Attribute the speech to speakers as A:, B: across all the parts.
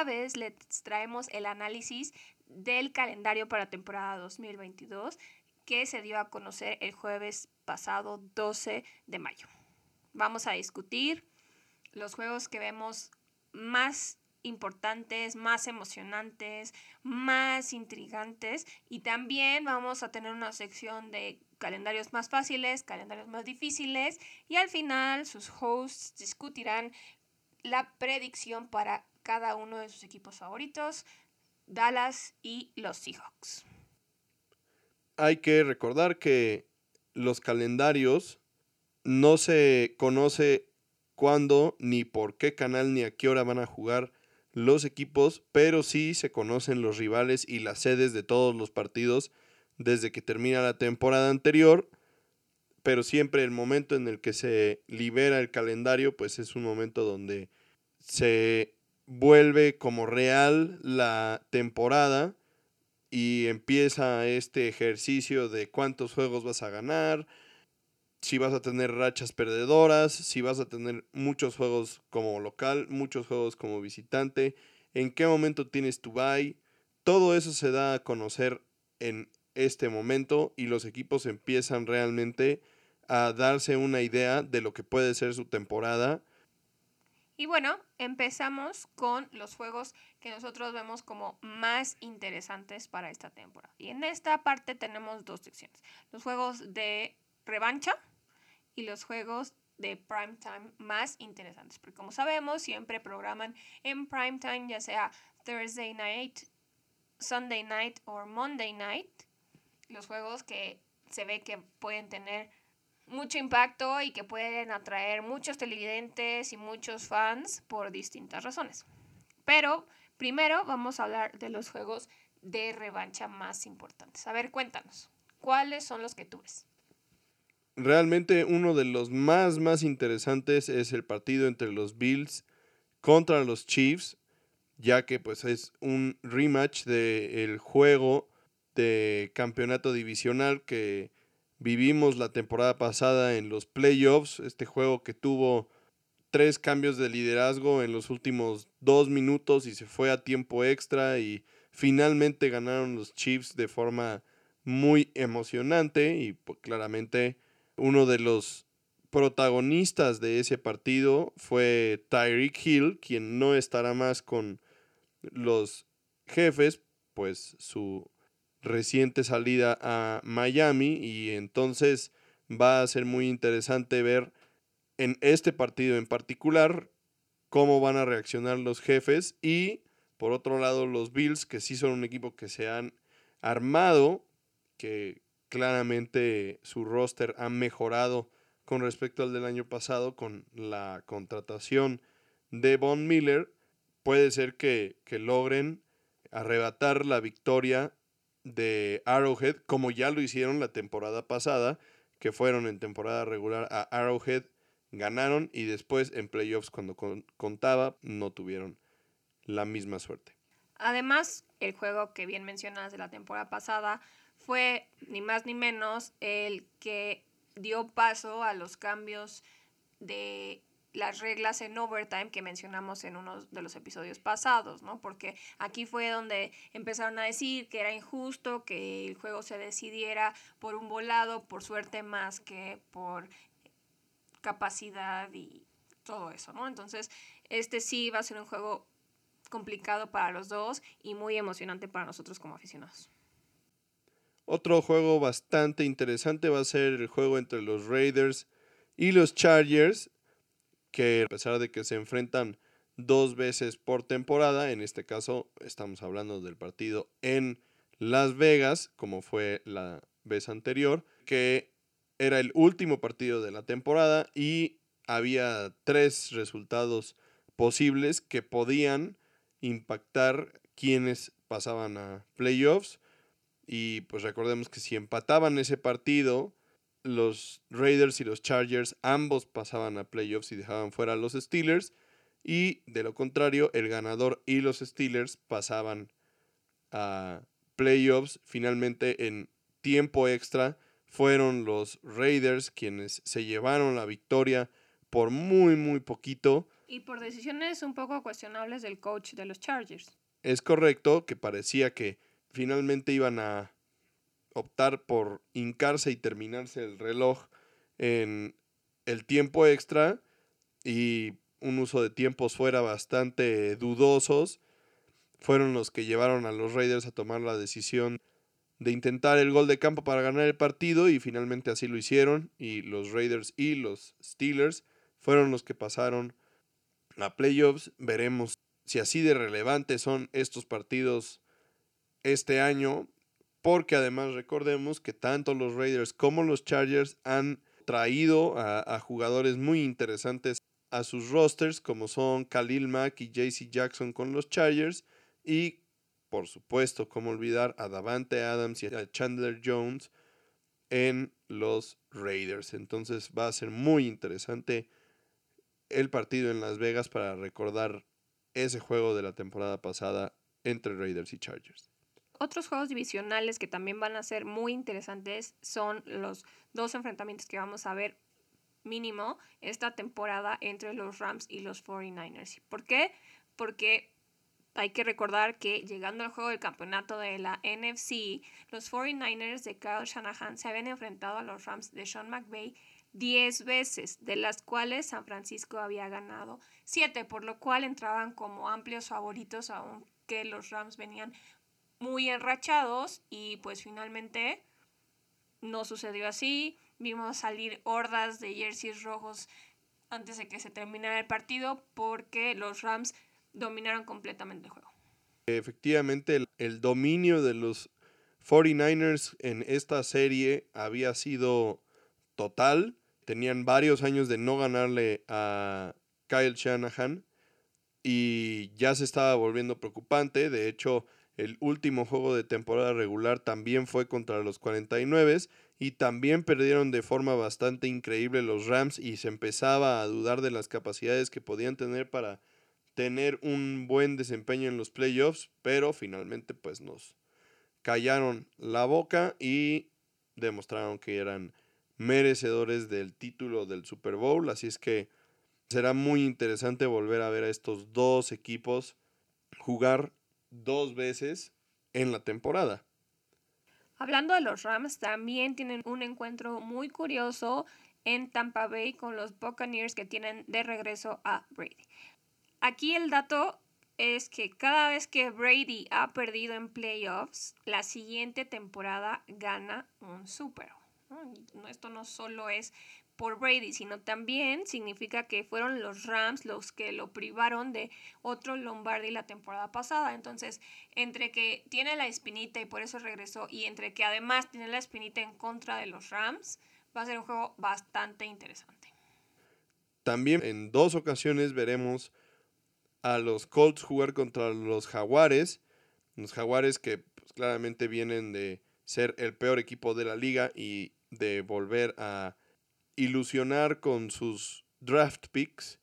A: esta vez les traemos el análisis del calendario para temporada 2022 que se dio a conocer el jueves pasado 12 de mayo. Vamos a discutir los juegos que vemos más importantes, más emocionantes, más intrigantes y también vamos a tener una sección de calendarios más fáciles, calendarios más difíciles y al final sus hosts discutirán la predicción para cada uno de sus equipos favoritos, Dallas y los Seahawks.
B: Hay que recordar que los calendarios no se conoce cuándo, ni por qué canal, ni a qué hora van a jugar los equipos, pero sí se conocen los rivales y las sedes de todos los partidos desde que termina la temporada anterior, pero siempre el momento en el que se libera el calendario, pues es un momento donde se vuelve como real la temporada y empieza este ejercicio de cuántos juegos vas a ganar, si vas a tener rachas perdedoras, si vas a tener muchos juegos como local, muchos juegos como visitante, en qué momento tienes tu bye. Todo eso se da a conocer en este momento y los equipos empiezan realmente a darse una idea de lo que puede ser su temporada.
A: Y bueno, empezamos con los juegos que nosotros vemos como más interesantes para esta temporada. Y en esta parte tenemos dos secciones. Los juegos de revancha, y los juegos de prime time más interesantes. Porque como sabemos, siempre programan en prime time, ya sea Thursday night, Sunday night o Monday night, los juegos que se ve que pueden tener mucho impacto y que pueden atraer muchos televidentes y muchos fans por distintas razones. Pero primero vamos a hablar de los juegos de revancha más importantes. A ver, cuéntanos, ¿cuáles son los que tú ves?
B: realmente uno de los más, más interesantes es el partido entre los Bills contra los Chiefs, ya que pues es un rematch del juego de campeonato divisional que vivimos la temporada pasada en los playoffs, este juego que tuvo tres cambios de liderazgo en los últimos dos minutos y se fue a tiempo extra y finalmente ganaron los Chiefs de forma muy emocionante y pues, claramente uno de los protagonistas de ese partido fue Tyreek Hill, quien no estará más con los jefes, pues su reciente salida a Miami y entonces va a ser muy interesante ver en este partido en particular cómo van a reaccionar los jefes y por otro lado los Bills que sí son un equipo que se han armado que claramente su roster ha mejorado con respecto al del año pasado con la contratación de Von Miller. Puede ser que, logren arrebatar la victoria de Arrowhead como ya lo hicieron la temporada pasada, que fueron en temporada regular a Arrowhead, ganaron y después en playoffs cuando contaba no tuvieron la misma suerte.
A: Además, el juego que bien mencionas de la temporada pasada fue ni más ni menos el que dio paso a los cambios de las reglas en overtime que mencionamos en uno de los episodios pasados, ¿no? Porque aquí fue donde empezaron a decir que era injusto que el juego se decidiera por un volado, por suerte más que por capacidad y todo eso, ¿no? Entonces, este sí va a ser un juego complicado para los dos y muy emocionante para nosotros como aficionados.
B: Otro juego bastante interesante va a ser el juego entre los Raiders y los Chargers, que a pesar de que se enfrentan dos veces por temporada, en este caso estamos hablando del partido en Las Vegas, como fue la vez anterior, que era el último partido de la temporada y había tres resultados posibles que podían impactar quienes pasaban a playoffs. Y pues recordemos que si empataban ese partido, los Raiders y los Chargers ambos pasaban a playoffs y dejaban fuera a los Steelers. Y de lo contrario, el ganador y los Steelers pasaban a playoffs. Finalmente, en tiempo extra, fueron los Raiders quienes se llevaron la victoria por muy, muy poquito.
A: Y por decisiones un poco cuestionables del coach de los Chargers.
B: Es correcto que parecía que finalmente iban a optar por hincarse y terminarse el reloj en el tiempo extra y un uso de tiempos fuera bastante dudosos fueron los que llevaron a los Raiders a tomar la decisión de intentar el gol de campo para ganar el partido y finalmente así lo hicieron y los Raiders y los Steelers fueron los que pasaron a playoffs. Veremos si así de relevantes son estos partidos este año porque además recordemos que tanto los Raiders como los Chargers han traído a, jugadores muy interesantes a sus rosters como son Khalil Mack y JC Jackson con los Chargers y por supuesto, cómo olvidar a Davante Adams y a Chandler Jones en los Raiders. Entonces va a ser muy interesante el partido en Las Vegas para recordar ese juego de la temporada pasada entre Raiders y Chargers.
A: Otros juegos divisionales que también van a ser muy interesantes son los dos enfrentamientos que vamos a ver mínimo esta temporada entre los Rams y los 49ers. ¿Por qué? Porque hay que recordar que llegando al juego del campeonato de la NFC, los 49ers de Kyle Shanahan se habían enfrentado a los Rams de Sean McVay 10 veces, de las cuales San Francisco había ganado 7, por lo cual entraban como amplios favoritos, aunque los Rams venían muy enrachados y pues finalmente no sucedió así. Vimos salir hordas de jerseys rojos antes de que se terminara el partido porque los Rams dominaron completamente el juego.
B: Efectivamente, el, dominio de los 49ers en esta serie había sido total. Tenían varios años de no ganarle a Kyle Shanahan y ya se estaba volviendo preocupante. De hecho, el último juego de temporada regular también fue contra los 49 y también perdieron de forma bastante increíble los Rams y se empezaba a dudar de las capacidades que podían tener para tener un buen desempeño en los playoffs, pero finalmente pues nos callaron la boca y demostraron que eran merecedores del título del Super Bowl, así es que será muy interesante volver a ver a estos dos equipos jugar dos veces en la temporada.
A: Hablando de los Rams, también tienen un encuentro muy curioso en Tampa Bay con los Buccaneers que tienen de regreso a Brady. Aquí el dato es que cada vez que Brady ha perdido en playoffs, la siguiente temporada gana un Super. Esto no solo es por Brady, sino también significa que fueron los Rams los que lo privaron de otro Lombardi la temporada pasada. Entonces, entre que tiene la espinita y por eso regresó, y entre que además tiene la espinita en contra de los Rams, va a ser un juego bastante interesante.
B: También en dos ocasiones veremos a los Colts jugar contra los Jaguares. Los Jaguares que pues, claramente vienen de ser el peor equipo de la liga y de volver a ilusionar con sus draft picks.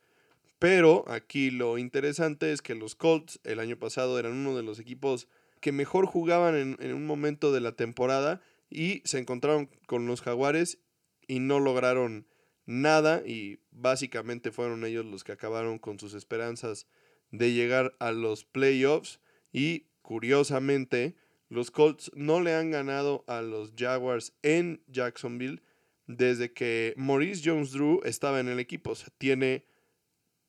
B: Pero aquí lo interesante es que los Colts el año pasado eran uno de los equipos que mejor jugaban en, un momento de la temporada y se encontraron con los Jaguares y no lograron nada y básicamente fueron ellos los que acabaron con sus esperanzas de llegar a los playoffs y curiosamente los Colts no le han ganado a los Jaguars en Jacksonville desde que Maurice Jones Drew estaba en el equipo. O sea, tiene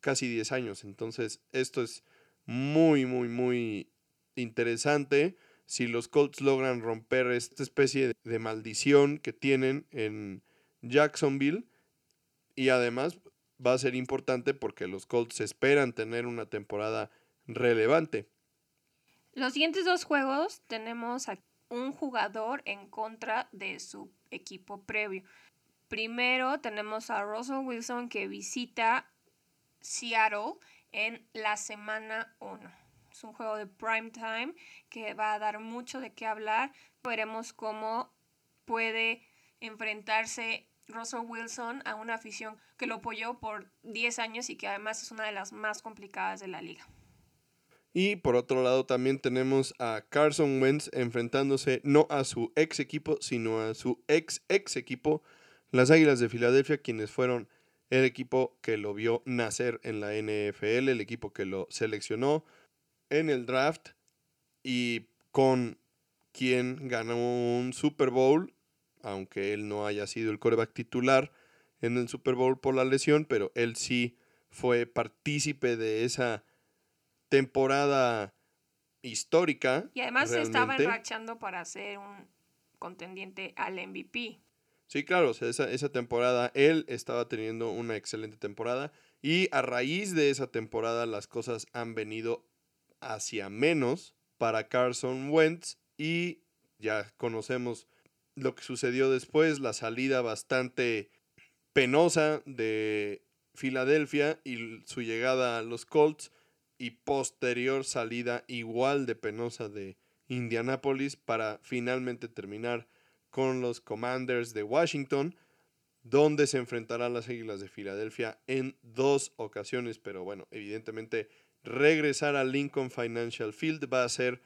B: casi 10 años. Entonces, esto es muy, muy, muy interesante. Si los Colts logran romper esta especie de maldición que tienen en Jacksonville. Y además, va a ser importante porque los Colts esperan tener una temporada relevante.
A: Los siguientes dos juegos tenemos a un jugador en contra de su equipo previo. Primero tenemos a Russell Wilson que visita Seattle en la semana 1. Es un juego de prime time que va a dar mucho de qué hablar. Veremos cómo puede enfrentarse Russell Wilson a una afición que lo apoyó por 10 años y que además es una de las más complicadas de la liga.
B: Y por otro lado también tenemos a Carson Wentz enfrentándose no a su ex equipo, sino a su ex ex equipo, las Águilas de Filadelfia, quienes fueron el equipo que lo vio nacer en la NFL, el equipo que lo seleccionó en el draft y con quien ganó un Super Bowl, aunque él no haya sido el coreback titular en el Super Bowl por la lesión, pero él sí fue partícipe de esa temporada histórica.
A: Y además se estaba enrachando para ser un contendiente al MVP.
B: Sí, claro, esa, esa temporada él estaba teniendo una excelente temporada y a raíz de esa temporada las cosas han venido hacia menos para Carson Wentz y ya conocemos lo que sucedió después, la salida bastante penosa de Filadelfia y su llegada a los Colts y posterior salida igual de penosa de Indianapolis para finalmente terminar con los Commanders de Washington, donde se enfrentarán las Águilas de Filadelfia en dos ocasiones, pero bueno, evidentemente regresar a Lincoln Financial Field va a ser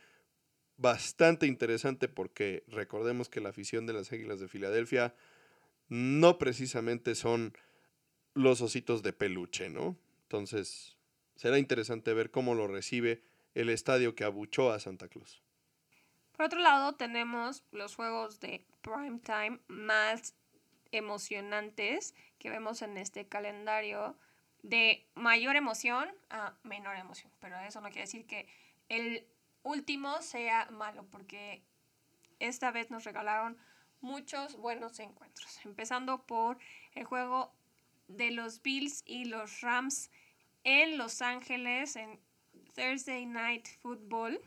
B: bastante interesante porque recordemos que la afición de las Águilas de Filadelfia no precisamente son los ositos de peluche, ¿no? Entonces, será interesante ver cómo lo recibe el estadio que abuchó a Santa Claus.
A: Por otro lado, tenemos los juegos de prime time más emocionantes que vemos en este calendario de mayor emoción a menor emoción. Pero eso no quiere decir que el último sea malo, porque esta vez nos regalaron muchos buenos encuentros. Empezando por el juego de los Bills y los Rams en Los Ángeles en Thursday Night Football.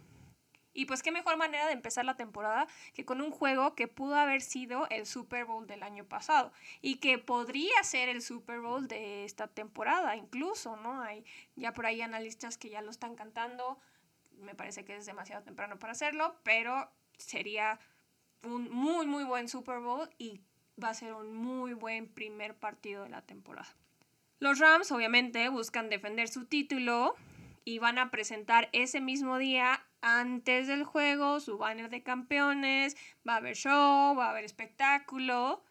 A: Y pues qué mejor manera de empezar la temporada que con un juego que pudo haber sido el Super Bowl del año pasado y que podría ser el Super Bowl de esta temporada incluso, ¿no? Hay ya por ahí analistas que ya lo están cantando. Me parece que es demasiado temprano para hacerlo, pero sería un muy muy buen Super Bowl y va a ser un muy buen primer partido de la temporada. Los Rams obviamente buscan defender su título y van a presentar ese mismo día antes del juego su banner de campeones, va a haber show, va a haber espectáculo.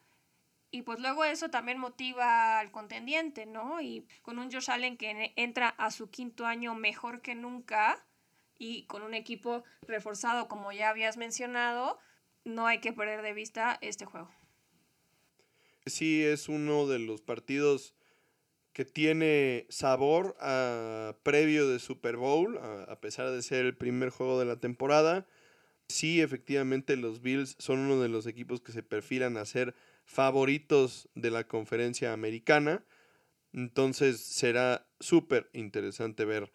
A: Y pues luego eso también motiva al contendiente, ¿no? Y con un Josh Allen que entra a su quinto año mejor que nunca y con un equipo reforzado como ya habías mencionado, no hay que perder de vista este juego.
B: Sí, es uno de los partidos que tiene sabor a previo de Super Bowl, a, pesar de ser el primer juego de la temporada. Sí, efectivamente los Bills son uno de los equipos que se perfilan a ser favoritos de la conferencia americana. Entonces será súper interesante ver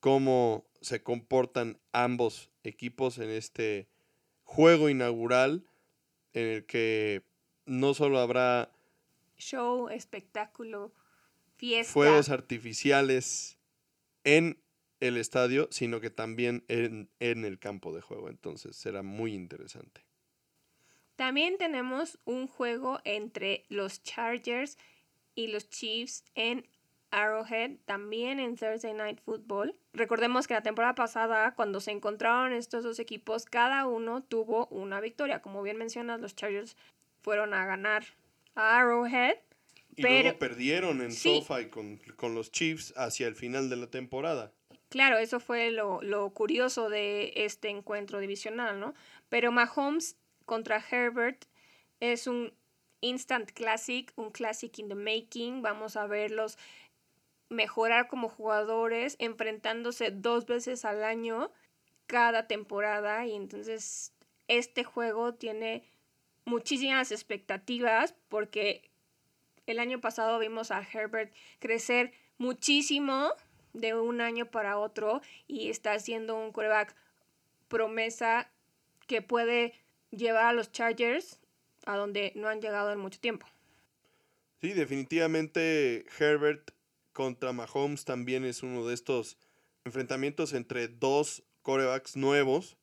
B: cómo se comportan ambos equipos en este juego inaugural en el que no solo habrá
A: show, espectáculo,
B: Fuegos artificiales en el estadio, sino que también en, en el campo de juego. Entonces será muy interesante.
A: También tenemos un juego entre los Chargers y los Chiefs en Arrowhead, también en Thursday Night Football. Recordemos que la temporada pasada, cuando se encontraron estos dos equipos, cada uno tuvo una victoria. Como bien mencionas, los Chargers fueron a ganar a Arrowhead
B: y luego perdieron en SoFi con, los Chiefs hacia el final de la temporada.
A: Claro, eso fue lo, lo, curioso de este encuentro divisional, ¿no? Pero Mahomes contra Herbert es un instant classic, un classic in the making. Vamos a verlos mejorar como jugadores, enfrentándose dos veces al año cada temporada. Y entonces este juego tiene muchísimas expectativas porque el año pasado vimos a Herbert crecer muchísimo de un año para otro y está haciendo un quarterback promesa que puede llevar a los Chargers a donde no han llegado en mucho tiempo.
B: Sí, definitivamente Herbert contra Mahomes también es uno de estos enfrentamientos entre dos corebacks nuevos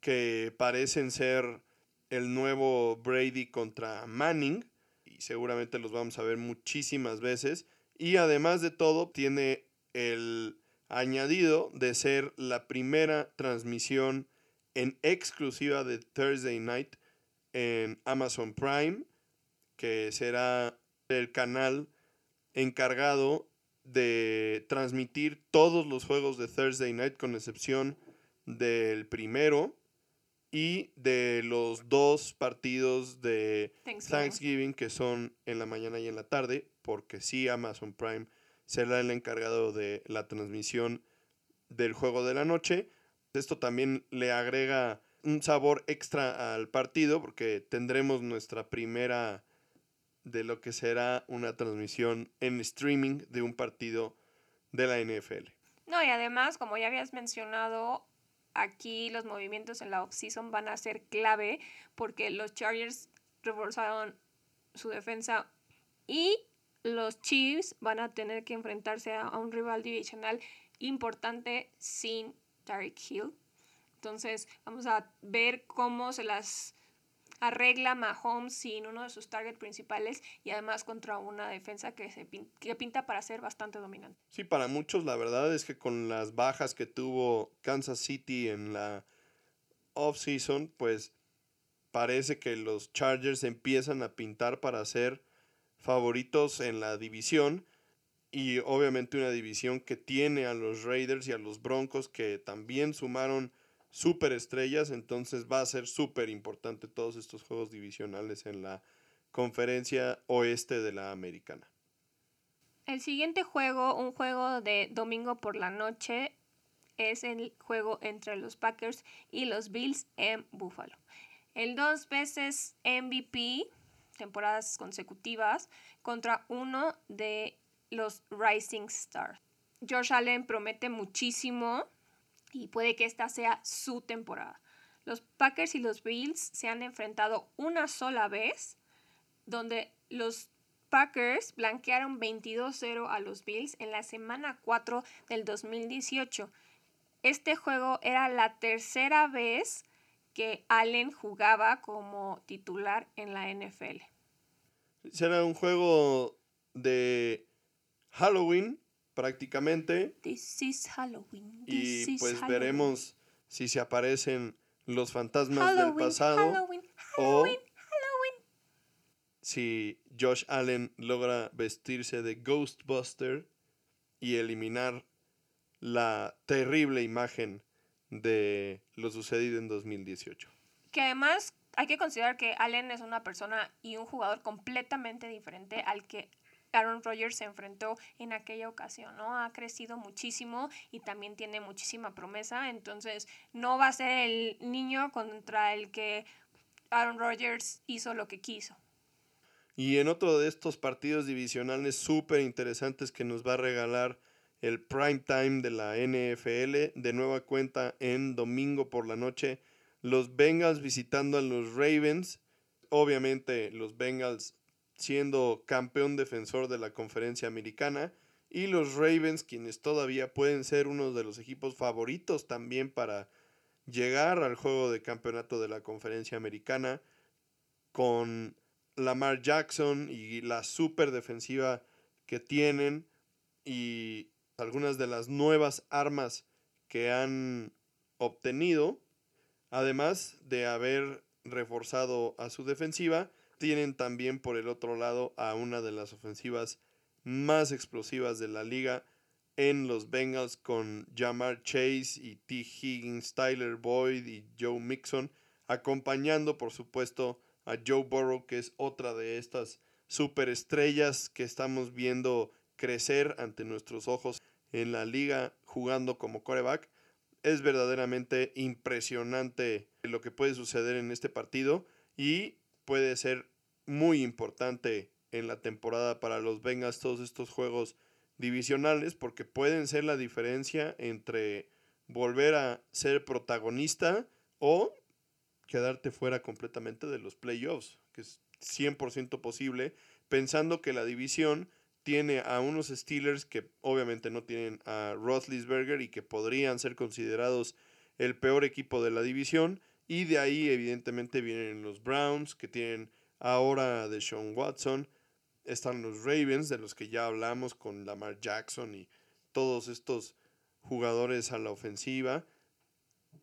B: que parecen ser el nuevo Brady contra Manning seguramente los vamos a ver muchísimas veces. Y además de todo, tiene el añadido de ser la primera transmisión en exclusiva de Thursday Night en Amazon Prime, que será el canal encargado de transmitir todos los juegos de Thursday Night con excepción del primero y de los dos partidos de
A: Thanksgiving.
B: Thanksgiving que son en la mañana y en la tarde, porque sí Amazon Prime será el encargado de la transmisión del juego de la noche. Esto también le agrega un sabor extra al partido porque tendremos nuestra primera de lo que será una transmisión en streaming de un partido de la NFL.
A: No, y además, como ya habías mencionado, aquí los movimientos en la offseason van a ser clave porque los Chargers reforzaron su defensa y los Chiefs van a tener que enfrentarse a, un rival divisional importante sin Tyreek Hill. Entonces, vamos a ver cómo se las arregla Mahomes sin uno de sus targets principales y además contra una defensa que, se pin- que pinta para ser bastante dominante.
B: Sí, para muchos la verdad es que con las bajas que tuvo Kansas City en la off-season, pues parece que los Chargers empiezan a pintar para ser favoritos en la división y obviamente una división que tiene a los Raiders y a los Broncos que también sumaron super estrellas, entonces va a ser súper importante todos estos juegos divisionales en la conferencia oeste de la americana.
A: El siguiente juego, un juego de domingo por la noche, es el juego entre los Packers y los Bills en Buffalo. El dos veces MVP, temporadas consecutivas, contra uno de los Rising Stars. Josh Allen promete muchísimo y puede que esta sea su temporada. Los Packers y los Bills se han enfrentado una sola vez, donde los Packers blanquearon 22-0 a los Bills en la semana 4 del 2018. Este juego era la tercera vez que Allen jugaba como titular en la NFL.
B: Será un juego de Halloween prácticamente
A: This is Halloween.
B: y
A: this is
B: pues
A: Halloween.
B: veremos si se aparecen los fantasmas
A: Halloween,
B: del pasado
A: Halloween,
B: o si Josh Allen logra vestirse de Ghostbuster y eliminar la terrible imagen de lo sucedido en 2018.
A: Que además hay que considerar que Allen es una persona y un jugador completamente diferente al que Aaron Rodgers se enfrentó en aquella ocasión, ¿no? Ha crecido muchísimo y también tiene muchísima promesa, entonces no va a ser el niño contra el que Aaron Rodgers hizo lo que quiso.
B: Y en otro de estos partidos divisionales súper interesantes que nos va a regalar el prime time de la NFL, de nueva cuenta en domingo por la noche, los Bengals visitando a los Ravens. Obviamente los Bengals siendo campeón defensor de la conferencia americana y los Ravens quienes todavía pueden ser uno de los equipos favoritos también para llegar al juego de campeonato de la conferencia americana con Lamar Jackson y la super defensiva que tienen y algunas de las nuevas armas que han obtenido, además de haber reforzado a su defensiva, tienen también por el otro lado a una de las ofensivas más explosivas de la liga en los Bengals con Jamar Chase y T. Higgins, Tyler Boyd y Joe Mixon, acompañando por supuesto a Joe Burrow, que es otra de estas superestrellas que estamos viendo crecer ante nuestros ojos en la liga jugando como coreback. Es verdaderamente impresionante lo que puede suceder en este partido y puede ser muy importante en la temporada para los Bengals todos estos juegos divisionales porque pueden ser la diferencia entre volver a ser protagonista o quedarte fuera completamente de los playoffs, que es 100% posible, pensando que la división tiene a unos Steelers que obviamente no tienen a Roethlisberger y que podrían ser considerados el peor equipo de la división, y de ahí evidentemente vienen los Browns que tienen ahora de Sean Watson, están los Ravens de los que ya hablamos con Lamar Jackson y todos estos jugadores a la ofensiva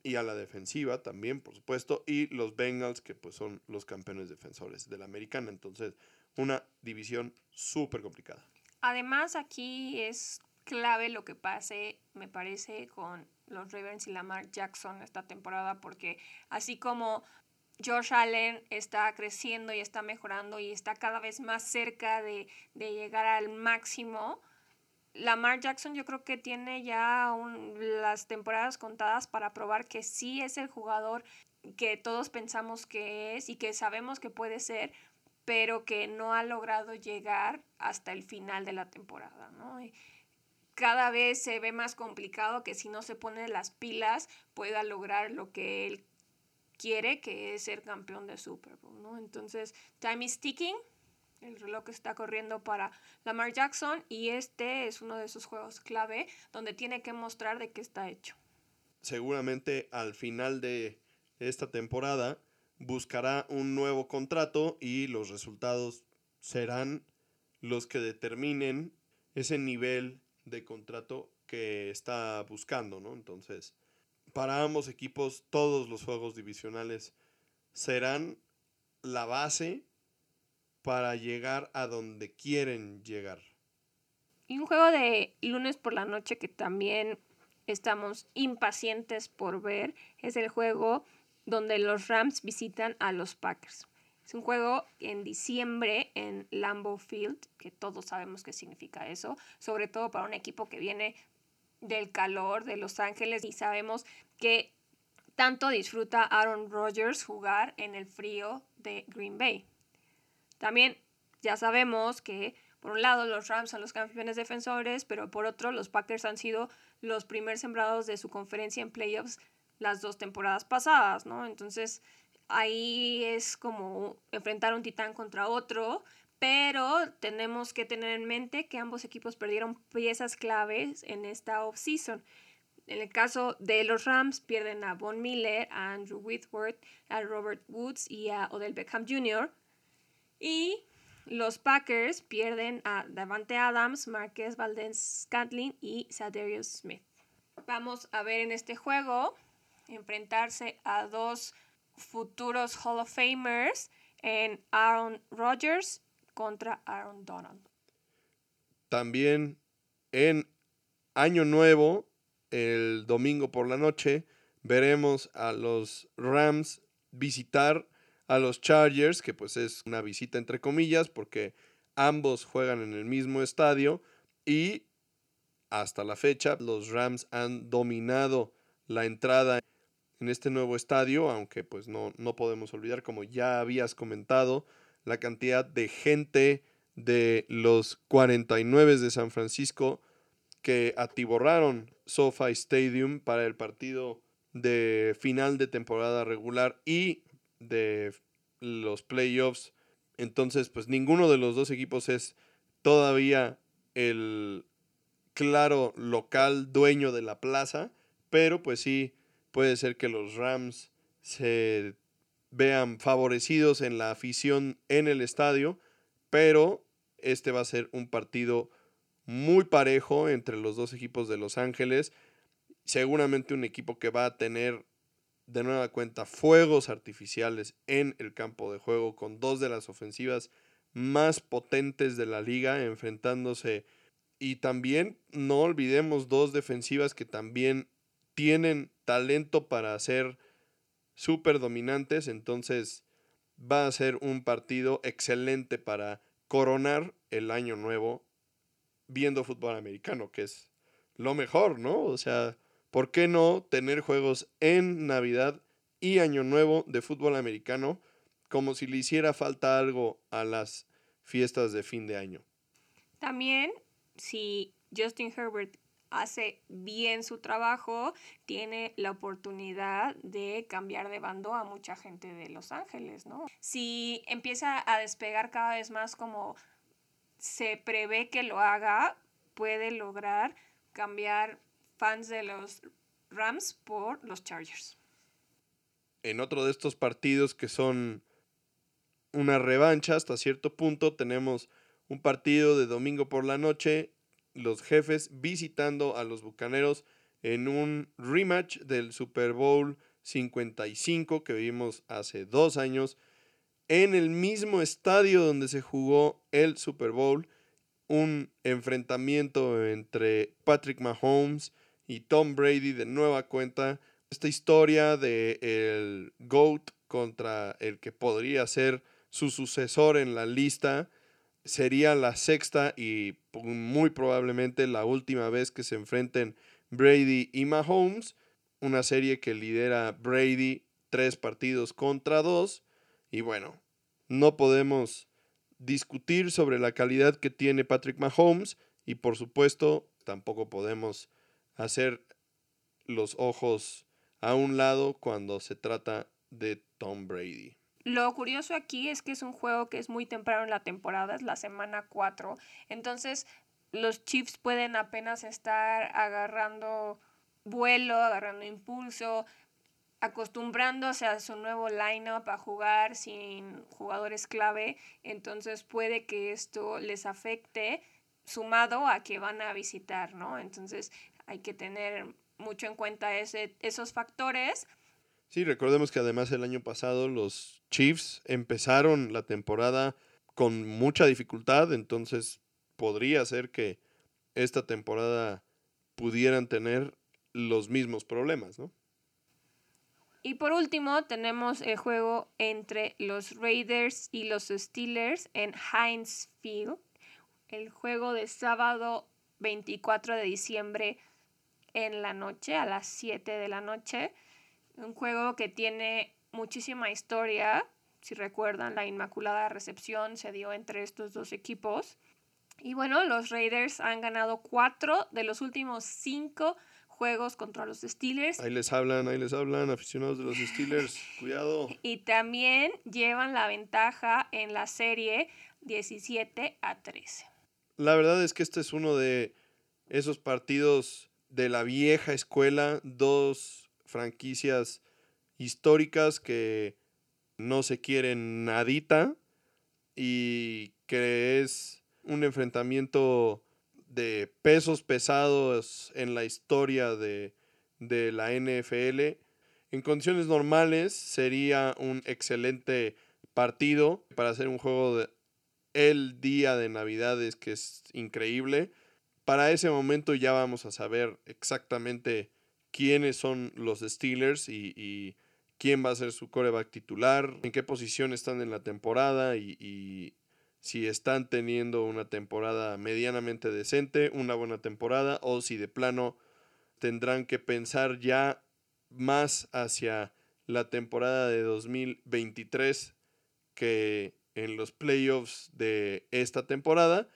B: y a la defensiva también, por supuesto, y los Bengals que pues son los campeones defensores de la americana, entonces una división súper complicada.
A: Además, aquí es clave lo que pase, me parece, con los Ravens y Lamar Jackson esta temporada, porque así como Josh Allen está creciendo y está mejorando y está cada vez más cerca de, llegar al máximo, Lamar Jackson yo creo que tiene ya las temporadas contadas para probar que sí es el jugador que todos pensamos que es y que sabemos que puede ser, pero que no ha logrado llegar hasta el final de la temporada, ¿no? Cada vez se ve más complicado que si no se pone las pilas pueda lograr lo que él quiere, que es ser campeón de Super Bowl, ¿no? Entonces, time is ticking, el reloj está corriendo para Lamar Jackson y este es uno de esos juegos clave donde tiene que mostrar de qué está hecho.
B: Seguramente al final de esta temporada buscará un nuevo contrato y los resultados serán los que determinen ese nivel de contrato que está buscando, ¿no? Entonces, para ambos equipos, todos los juegos divisionales serán la base para llegar a donde quieren llegar.
A: Y un juego de lunes por la noche que también estamos impacientes por ver es el juego donde los Rams visitan a los Packers. Es un juego en diciembre en Lambeau Field, que todos sabemos qué significa eso, sobre todo para un equipo que viene del calor de Los Ángeles y sabemos que tanto disfruta Aaron Rodgers jugar en el frío de Green Bay. También ya sabemos que por un lado los Rams son los campeones defensores, pero por otro los Packers han sido los primeros sembrados de su conferencia en playoffs las dos temporadas pasadas, ¿no? Entonces ahí es como enfrentar un titán contra otro, pero tenemos que tener en mente que ambos equipos perdieron piezas claves en esta offseason. En el caso de los Rams, pierden a Von Miller, a Andrew Whitworth, a Robert Woods y a Odell Beckham Jr. Y los Packers pierden a Davante Adams, Marquez Valdez Scantlin y Sadarius Smith. Vamos a ver en este juego enfrentarse a dos futuros Hall of Famers en Aaron Rodgers contra Aaron Donald.
B: También en Año Nuevo, el domingo por la noche, veremos a los Rams visitar a los Chargers, que pues es una visita entre comillas, porque ambos juegan en el mismo estadio y hasta la fecha los Rams han dominado la entrada en este nuevo estadio, aunque pues no, no podemos olvidar, como ya habías comentado, la cantidad de gente de los 49 de San Francisco que atiborraron SoFi Stadium para el partido de final de temporada regular y de los playoffs. Entonces, pues ninguno de los dos equipos es todavía el claro local dueño de la plaza, pero pues sí puede ser que los Rams se vean favorecidos en la afición en el estadio, pero este va a ser un partido muy parejo entre los dos equipos de Los Ángeles. Seguramente un equipo que va a tener de nueva cuenta fuegos artificiales en el campo de juego con dos de las ofensivas más potentes de la liga enfrentándose y también no olvidemos dos defensivas que también tienen talento para ser súper dominantes, entonces va a ser un partido excelente para coronar el año nuevo viendo fútbol americano, que es lo mejor, ¿no? O sea, ¿por qué no tener juegos en Navidad y Año Nuevo de fútbol americano como si le hiciera falta algo a las fiestas de fin de año?
A: También, si Justin Herbert hace bien su trabajo, tiene la oportunidad de cambiar de bando a mucha gente de Los Ángeles, ¿no? Si empieza a despegar cada vez más como se prevé que lo haga, puede lograr cambiar fans de los Rams por los Chargers.
B: En otro de estos partidos que son una revancha hasta cierto punto, tenemos un partido de domingo por la noche los jefes visitando a los Bucaneros en un rematch del Super Bowl 55 que vimos hace dos años en el mismo estadio donde se jugó el Super Bowl un enfrentamiento entre Patrick Mahomes y Tom Brady de nueva cuenta. Esta historia de el GOAT contra el que podría ser su sucesor en la lista sería la sexta y muy probablemente la última vez que se enfrenten Brady y Mahomes. Una serie que lidera Brady tres partidos contra dos. Y bueno, no podemos discutir sobre la calidad que tiene Patrick Mahomes y por supuesto tampoco podemos hacer los ojos a un lado cuando se trata de Tom Brady.
A: Lo curioso aquí es que es un juego que es muy temprano en la temporada, es la semana 4. Entonces, los Chiefs pueden apenas estar agarrando vuelo, agarrando impulso, acostumbrándose a su nuevo lineup a jugar sin jugadores clave. Entonces, puede que esto les afecte sumado a que van a visitar, ¿no? Entonces, hay que tener mucho en cuenta ese, esos factores.
B: Sí, recordemos que además el año pasado los Chiefs empezaron la temporada con mucha dificultad, entonces podría ser que esta temporada pudieran tener los mismos problemas, ¿no?
A: Y por último, tenemos el juego entre los Raiders y los Steelers en Heinz Field. El juego de sábado 24 de diciembre en la noche, a las 7 de la noche. Un juego que tiene muchísima historia. Si recuerdan, la Inmaculada Recepción se dio entre estos dos equipos. Y bueno, los Raiders han ganado cuatro de los últimos cinco juegos contra los Steelers.
B: Ahí les hablan, ahí les hablan, aficionados de los Steelers, cuidado.
A: Y también llevan la ventaja en la serie 17 a 13.
B: La verdad es que este es uno de esos partidos de la vieja escuela, dos franquicias históricas que no se quieren nadita y que es un enfrentamiento de pesos pesados en la historia de, de la NFL. En condiciones normales sería un excelente partido para hacer un juego el día de Navidades que es increíble para ese momento ya vamos a saber exactamente quiénes son los Steelers y, quién va a ser su coreback titular, en qué posición están en la temporada y, si están teniendo una temporada medianamente decente, una buena temporada, o si de plano tendrán que pensar ya más hacia la temporada de 2023 que en los playoffs de esta temporada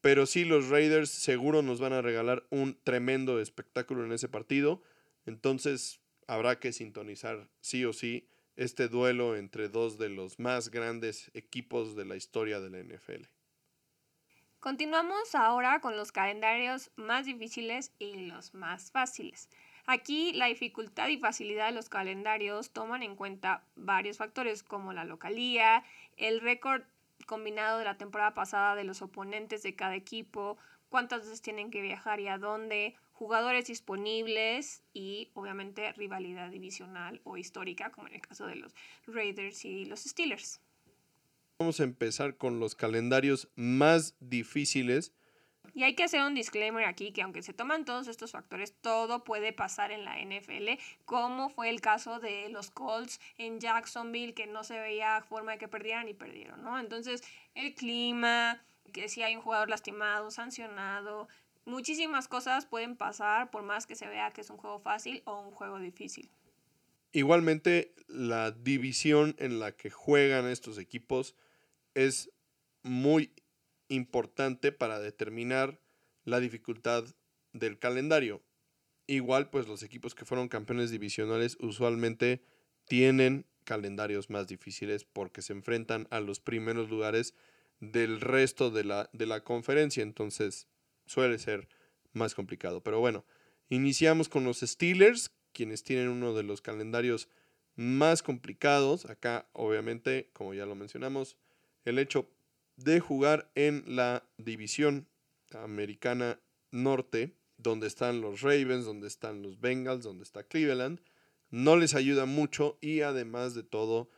B: pero sí, los Raiders seguro nos van a regalar un tremendo espectáculo en ese partido. Entonces habrá que sintonizar sí o sí este duelo entre dos de los más grandes equipos de la historia de la NFL.
A: Continuamos ahora con los calendarios más difíciles y los más fáciles. Aquí la dificultad y facilidad de los calendarios toman en cuenta varios factores como la localía, el récord combinado de la temporada pasada de los oponentes de cada equipo, cuántas veces tienen que viajar y a dónde, jugadores disponibles y obviamente rivalidad divisional o histórica, como en el caso de los Raiders y los Steelers.
B: Vamos a empezar con los calendarios más difíciles
A: y hay que hacer un disclaimer aquí que aunque se toman todos estos factores, todo puede pasar en la NFL, como fue el caso de los Colts en Jacksonville, que no se veía forma de que perdieran y perdieron, ¿no? Entonces, el clima, que si hay un jugador lastimado, sancionado, muchísimas cosas pueden pasar por más que se vea que es un juego fácil o un juego difícil.
B: Igualmente, la división en la que juegan estos equipos es muy importante para determinar la dificultad del calendario. Igual, pues los equipos que fueron campeones divisionales usualmente tienen calendarios más difíciles porque se enfrentan a los primeros lugares del resto de la, de la conferencia. Entonces suele ser más complicado. Pero bueno, iniciamos con los Steelers, quienes tienen uno de los calendarios más complicados. Acá, obviamente, como ya lo mencionamos, el hecho de jugar en la división americana norte, donde están los Ravens, donde están los Bengals, donde está Cleveland, no les ayuda mucho y además de todo,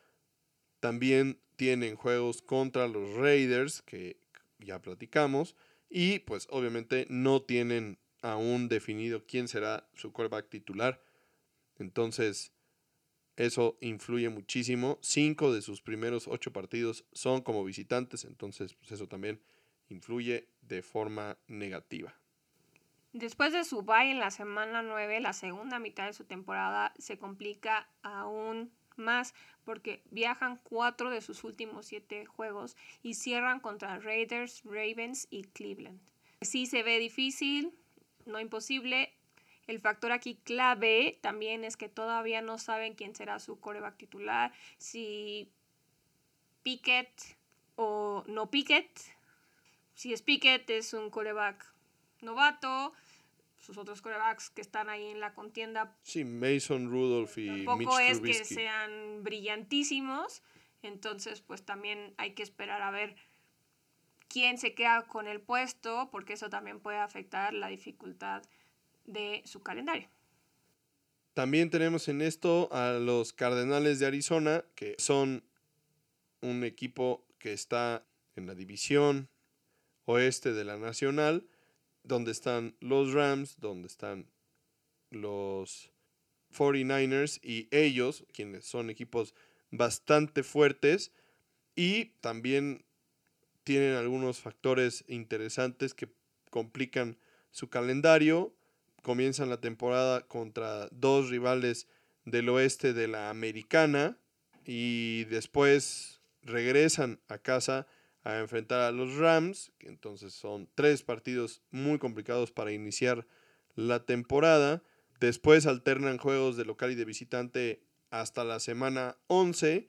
B: también tienen juegos contra los Raiders, que ya platicamos. Y pues obviamente no tienen aún definido quién será su quarterback titular. Entonces, eso influye muchísimo. Cinco de sus primeros ocho partidos son como visitantes, entonces pues eso también influye de forma negativa.
A: Después de su bye en la semana 9, la segunda mitad de su temporada se complica aún más porque viajan cuatro de sus últimos siete juegos y cierran contra Raiders, Ravens y Cleveland. Sí se ve difícil, no imposible. El factor aquí clave también es que todavía no saben quién será su coreback titular, si Pickett o no Pickett. Si es Pickett es un coreback novato, sus otros corebacks que están ahí en la contienda.
B: Sí, Mason Rudolph y
A: Tampoco es que sean brillantísimos, entonces pues también hay que esperar a ver quién se queda con el puesto, porque eso también puede afectar la dificultad de su calendario.
B: También tenemos en esto a los Cardenales de Arizona, que son un equipo que está en la división oeste de la Nacional donde están los Rams, donde están los 49ers y ellos, quienes son equipos bastante fuertes y también tienen algunos factores interesantes que complican su calendario. Comienzan la temporada contra dos rivales del oeste de la americana y después regresan a casa a enfrentar a los Rams, que entonces son tres partidos muy complicados para iniciar la temporada. Después alternan juegos de local y de visitante hasta la semana 11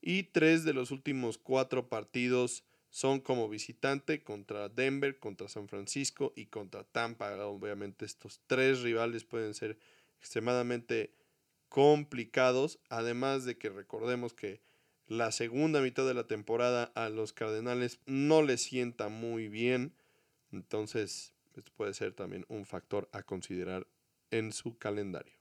B: y tres de los últimos cuatro partidos son como visitante contra Denver, contra San Francisco y contra Tampa. Obviamente estos tres rivales pueden ser extremadamente complicados, además de que recordemos que la segunda mitad de la temporada a los Cardenales no les sienta muy bien. Entonces, esto puede ser también un factor a considerar en su calendario.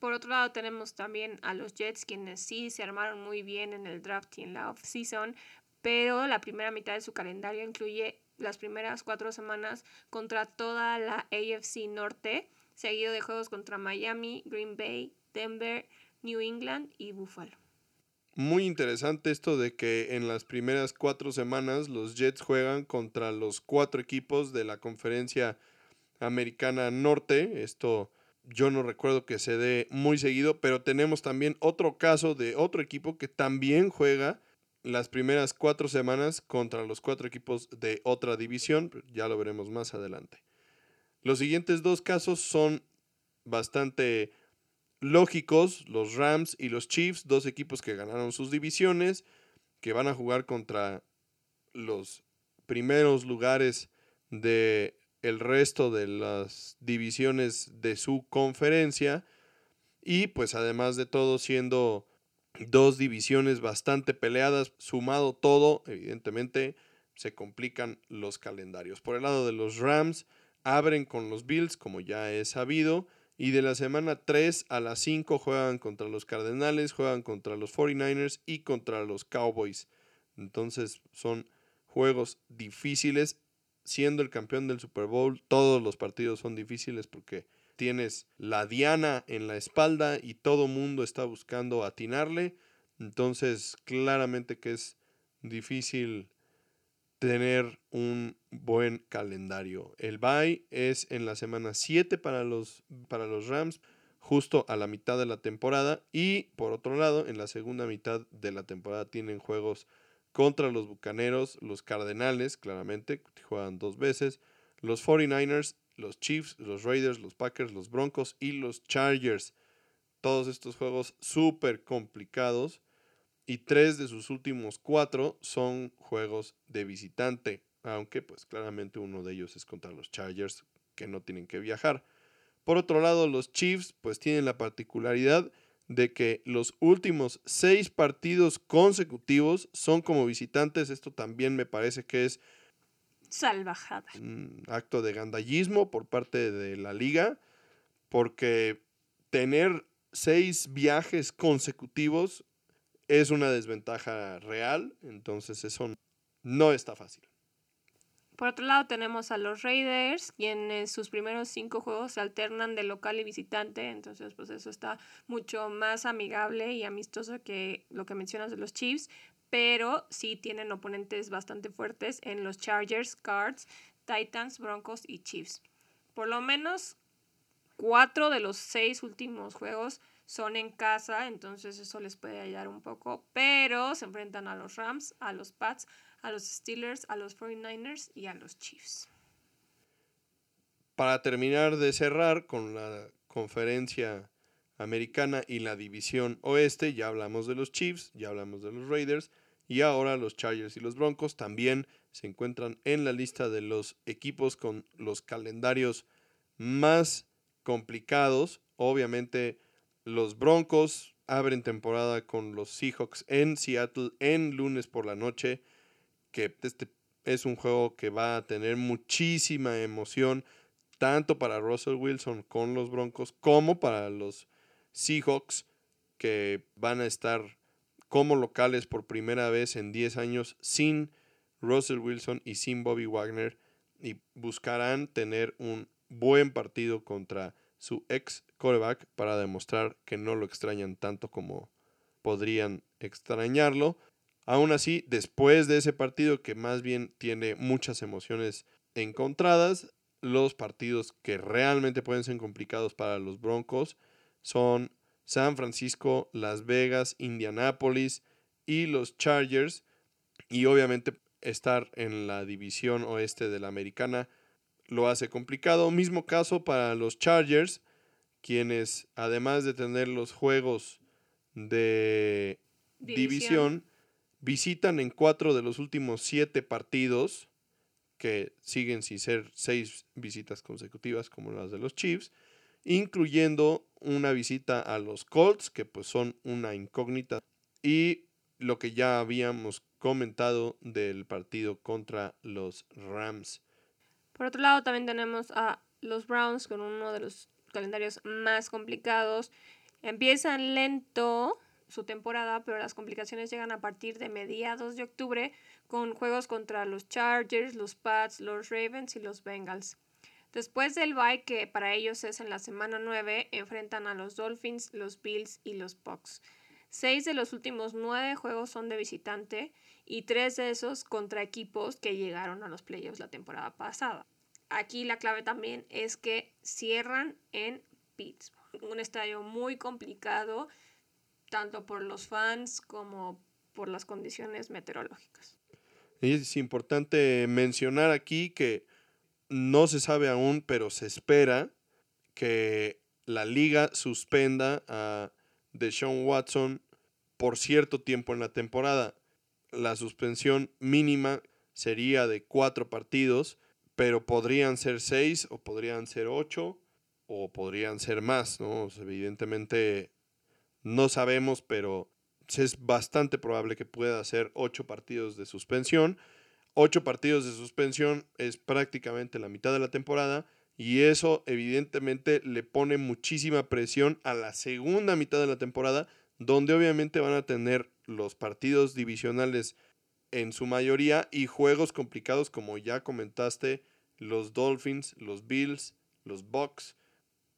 A: Por otro lado, tenemos también a los Jets, quienes sí se armaron muy bien en el draft y en la off-season, pero la primera mitad de su calendario incluye las primeras cuatro semanas contra toda la AFC Norte, seguido de juegos contra Miami, Green Bay, Denver, New England y Buffalo
B: muy interesante esto de que en las primeras cuatro semanas los Jets juegan contra los cuatro equipos de la conferencia americana norte. Esto yo no recuerdo que se dé muy seguido, pero tenemos también otro caso de otro equipo que también juega las primeras cuatro semanas contra los cuatro equipos de otra división. Ya lo veremos más adelante. Los siguientes dos casos son bastante lógicos, los Rams y los Chiefs, dos equipos que ganaron sus divisiones, que van a jugar contra los primeros lugares de el resto de las divisiones de su conferencia y pues además de todo siendo dos divisiones bastante peleadas, sumado todo, evidentemente se complican los calendarios. Por el lado de los Rams, abren con los Bills, como ya he sabido, y de la semana 3 a la 5 juegan contra los Cardenales, juegan contra los 49ers y contra los Cowboys. Entonces son juegos difíciles. Siendo el campeón del Super Bowl, todos los partidos son difíciles porque tienes la diana en la espalda y todo mundo está buscando atinarle. Entonces, claramente que es difícil tener un buen calendario. El bye es en la semana 7 para los, para los Rams, justo a la mitad de la temporada. Y por otro lado, en la segunda mitad de la temporada tienen juegos contra los Bucaneros, los Cardenales, claramente, juegan dos veces, los 49ers, los Chiefs, los Raiders, los Packers, los Broncos y los Chargers. Todos estos juegos súper complicados y tres de sus últimos cuatro son juegos de visitante, aunque pues claramente uno de ellos es contra los Chargers que no tienen que viajar. Por otro lado, los Chiefs pues tienen la particularidad de que los últimos seis partidos consecutivos son como visitantes. Esto también me parece que es
A: salvajada.
B: Un acto de gandallismo por parte de la liga, porque tener seis viajes consecutivos es una desventaja real, entonces eso no está fácil.
A: Por otro lado tenemos a los Raiders, quienes sus primeros cinco juegos se alternan de local y visitante, entonces pues eso está mucho más amigable y amistoso que lo que mencionas de los Chiefs, pero sí tienen oponentes bastante fuertes en los Chargers, Cards, Titans, Broncos y Chiefs. Por lo menos cuatro de los seis últimos juegos son en casa, entonces eso les puede ayudar un poco, pero se enfrentan a los Rams, a los Pats, a los Steelers, a los 49ers y a los Chiefs.
B: Para terminar de cerrar con la conferencia americana y la división oeste, ya hablamos de los Chiefs, ya hablamos de los Raiders y ahora los Chargers y los Broncos también se encuentran en la lista de los equipos con los calendarios más complicados. Obviamente los Broncos abren temporada con los Seahawks en Seattle en lunes por la noche que este es un juego que va a tener muchísima emoción, tanto para Russell Wilson con los Broncos como para los Seahawks, que van a estar como locales por primera vez en 10 años sin Russell Wilson y sin Bobby Wagner y buscarán tener un buen partido contra su ex quarterback para demostrar que no lo extrañan tanto como podrían extrañarlo. Aún así, después de ese partido que más bien tiene muchas emociones encontradas, los partidos que realmente pueden ser complicados para los Broncos son San Francisco, Las Vegas, Indianápolis y los Chargers. Y obviamente estar en la división oeste de la americana lo hace complicado. Mismo caso para los Chargers, quienes además de tener los juegos de división visitan en cuatro de los últimos siete partidos, que siguen sin ser seis visitas consecutivas como las de los Chiefs, incluyendo una visita a los Colts, que pues son una incógnita, y lo que ya habíamos comentado del partido contra los Rams.
A: Por otro lado, también tenemos a los Browns con uno de los calendarios más complicados. Empiezan lento, su temporada, pero las complicaciones llegan a partir de mediados de octubre con juegos contra los Chargers, los Pats, los Ravens y los Bengals. Después del bye, que para ellos es en la semana 9, enfrentan a los Dolphins, los Bills y los Bucks. Seis de los últimos nueve juegos son de visitante y tres de esos contra equipos que llegaron a los playoffs la temporada pasada. Aquí la clave también es que cierran en Pittsburgh, un estadio muy complicado tanto por los fans como por las condiciones meteorológicas.
B: Es importante mencionar aquí que no se sabe aún, pero se espera que la liga suspenda a Deshaun Watson por cierto tiempo en la temporada. La suspensión mínima sería de cuatro partidos, pero podrían ser seis o podrían ser ocho o podrían ser más, ¿no? evidentemente no sabemos, pero es bastante probable que pueda hacer ocho partidos de suspensión. Ocho partidos de suspensión es prácticamente la mitad de la temporada y eso evidentemente le pone muchísima presión a la segunda mitad de la temporada, donde obviamente van a tener los partidos divisionales en su mayoría y juegos complicados como ya comentaste, los Dolphins, los Bills, los Bucks,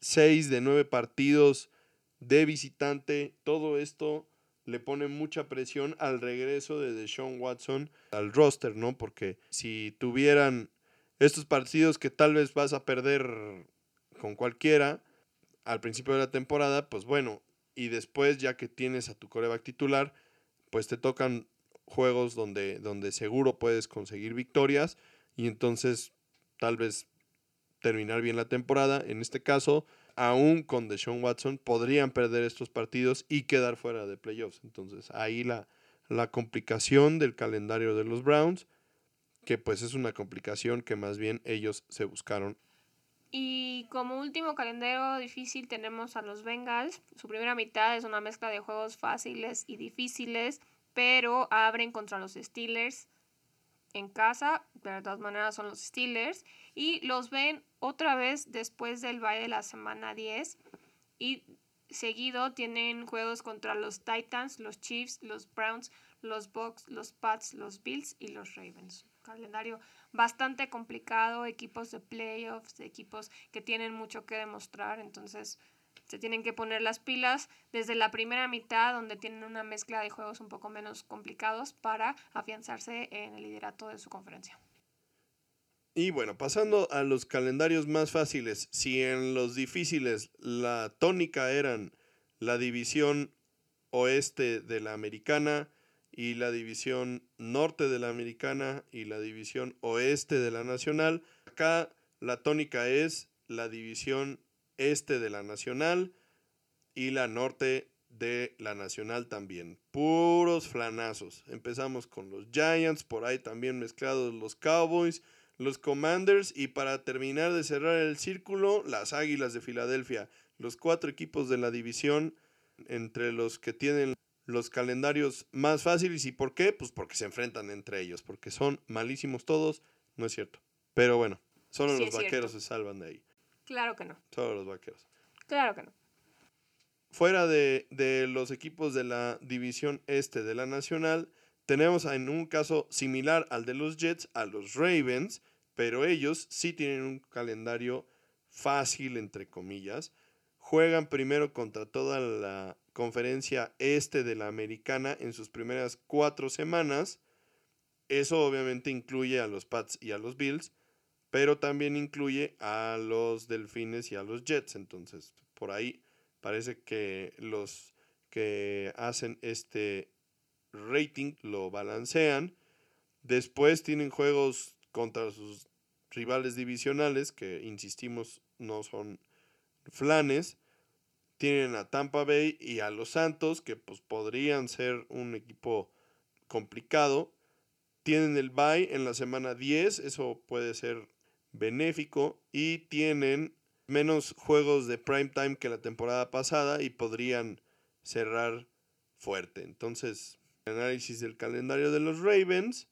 B: seis de nueve partidos de visitante. Todo esto le pone mucha presión al regreso de Deshaun Watson al roster, ¿no? Porque si tuvieran estos partidos que tal vez vas a perder con cualquiera al principio de la temporada, pues bueno, y después ya que tienes a tu coreback titular, pues te tocan juegos donde, donde seguro puedes conseguir victorias y entonces tal vez terminar bien la temporada. En este caso, aún con Deshaun Watson, podrían perder estos partidos y quedar fuera de playoffs. Entonces ahí la, la complicación del calendario de los Browns, que pues es una complicación que más bien ellos se buscaron.
A: Y como último calendario difícil tenemos a los Bengals. Su primera mitad es una mezcla de juegos fáciles y difíciles, pero abren contra los Steelers en casa, de todas maneras son los Steelers, y los ven otra vez después del baile de la semana 10 y seguido tienen juegos contra los Titans, los Chiefs, los Browns, los Bucks, los Pats, los Bills y los Ravens. Calendario bastante complicado, equipos de playoffs, equipos que tienen mucho que demostrar, entonces se tienen que poner las pilas desde la primera mitad, donde tienen una mezcla de juegos un poco menos complicados para afianzarse en el liderato de su conferencia.
B: Y bueno, pasando a los calendarios más fáciles, si en los difíciles la tónica eran la división oeste de la americana y la división norte de la americana y la división oeste de la nacional, acá la tónica es la división este de la nacional y la norte de la nacional también. Puros flanazos. Empezamos con los Giants, por ahí también mezclados los Cowboys, los Commanders y para terminar de cerrar el círculo, las Águilas de Filadelfia. Los cuatro equipos de la división entre los que tienen los calendarios más fáciles. ¿Y por qué? Pues porque se enfrentan entre ellos, porque son malísimos todos. No es cierto. Pero bueno, solo los vaqueros se salvan de ahí.
A: Claro que no.
B: Solo los vaqueros.
A: Claro que no.
B: Fuera de, de los equipos de la división este de la Nacional, tenemos en un caso similar al de los Jets a los Ravens, pero ellos sí tienen un calendario fácil, entre comillas. Juegan primero contra toda la conferencia este de la americana en sus primeras cuatro semanas. Eso obviamente incluye a los Pats y a los Bills, pero también incluye a los Delfines y a los Jets. Entonces, por ahí parece que los que hacen este rating lo balancean. Después tienen juegos contra sus rivales divisionales, que insistimos no son flanes. Tienen a Tampa Bay y a los Santos, que pues podrían ser un equipo complicado. Tienen el bye en la semana 10, eso puede ser benéfico. Y tienen menos juegos de prime time que la temporada pasada y podrían cerrar fuerte. Entonces, análisis del calendario de los Ravens,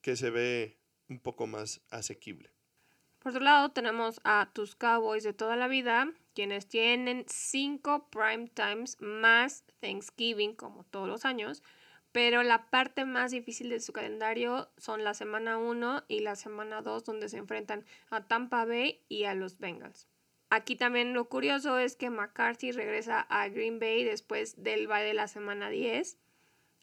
B: que se ve un poco más asequible.
A: Por otro lado, tenemos a tus Cowboys de toda la vida, quienes tienen cinco prime times más Thanksgiving, como todos los años, pero la parte más difícil de su calendario son la semana 1 y la semana 2, donde se enfrentan a Tampa Bay y a los Bengals. Aquí también lo curioso es que McCarthy regresa a Green Bay después del bye de la semana 10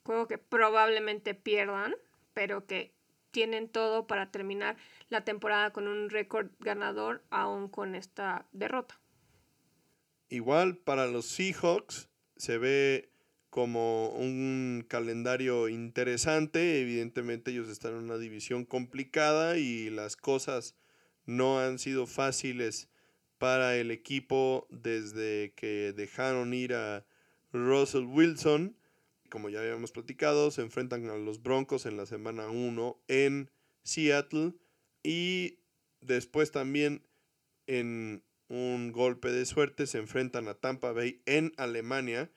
A: juego que probablemente pierdan, pero que tienen todo para terminar la temporada con un récord ganador aún con esta derrota.
B: Igual para los Seahawks se ve como un calendario interesante. Evidentemente ellos están en una división complicada y las cosas no han sido fáciles para el equipo desde que dejaron ir a Russell Wilson como ya habíamos platicado, se enfrentan a los Broncos en la semana 1 en Seattle y después también en un golpe de suerte se enfrentan a Tampa Bay en Alemania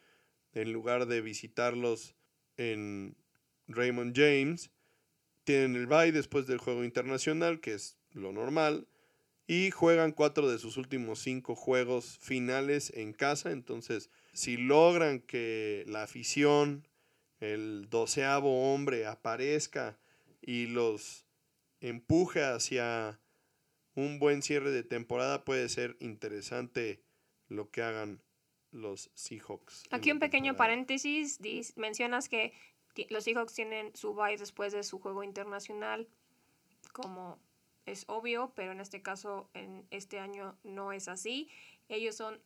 B: en lugar de visitarlos en Raymond James. Tienen el bye después del juego internacional, que es lo normal, y juegan cuatro de sus últimos cinco juegos finales en casa. Entonces, si logran que la afición, el doceavo hombre aparezca y los empuje hacia un buen cierre de temporada, puede ser interesante lo que hagan los Seahawks.
A: Aquí un pequeño paréntesis, mencionas que los Seahawks tienen su bye después de su juego internacional, como es obvio, pero en este caso, en este año no es así. Ellos son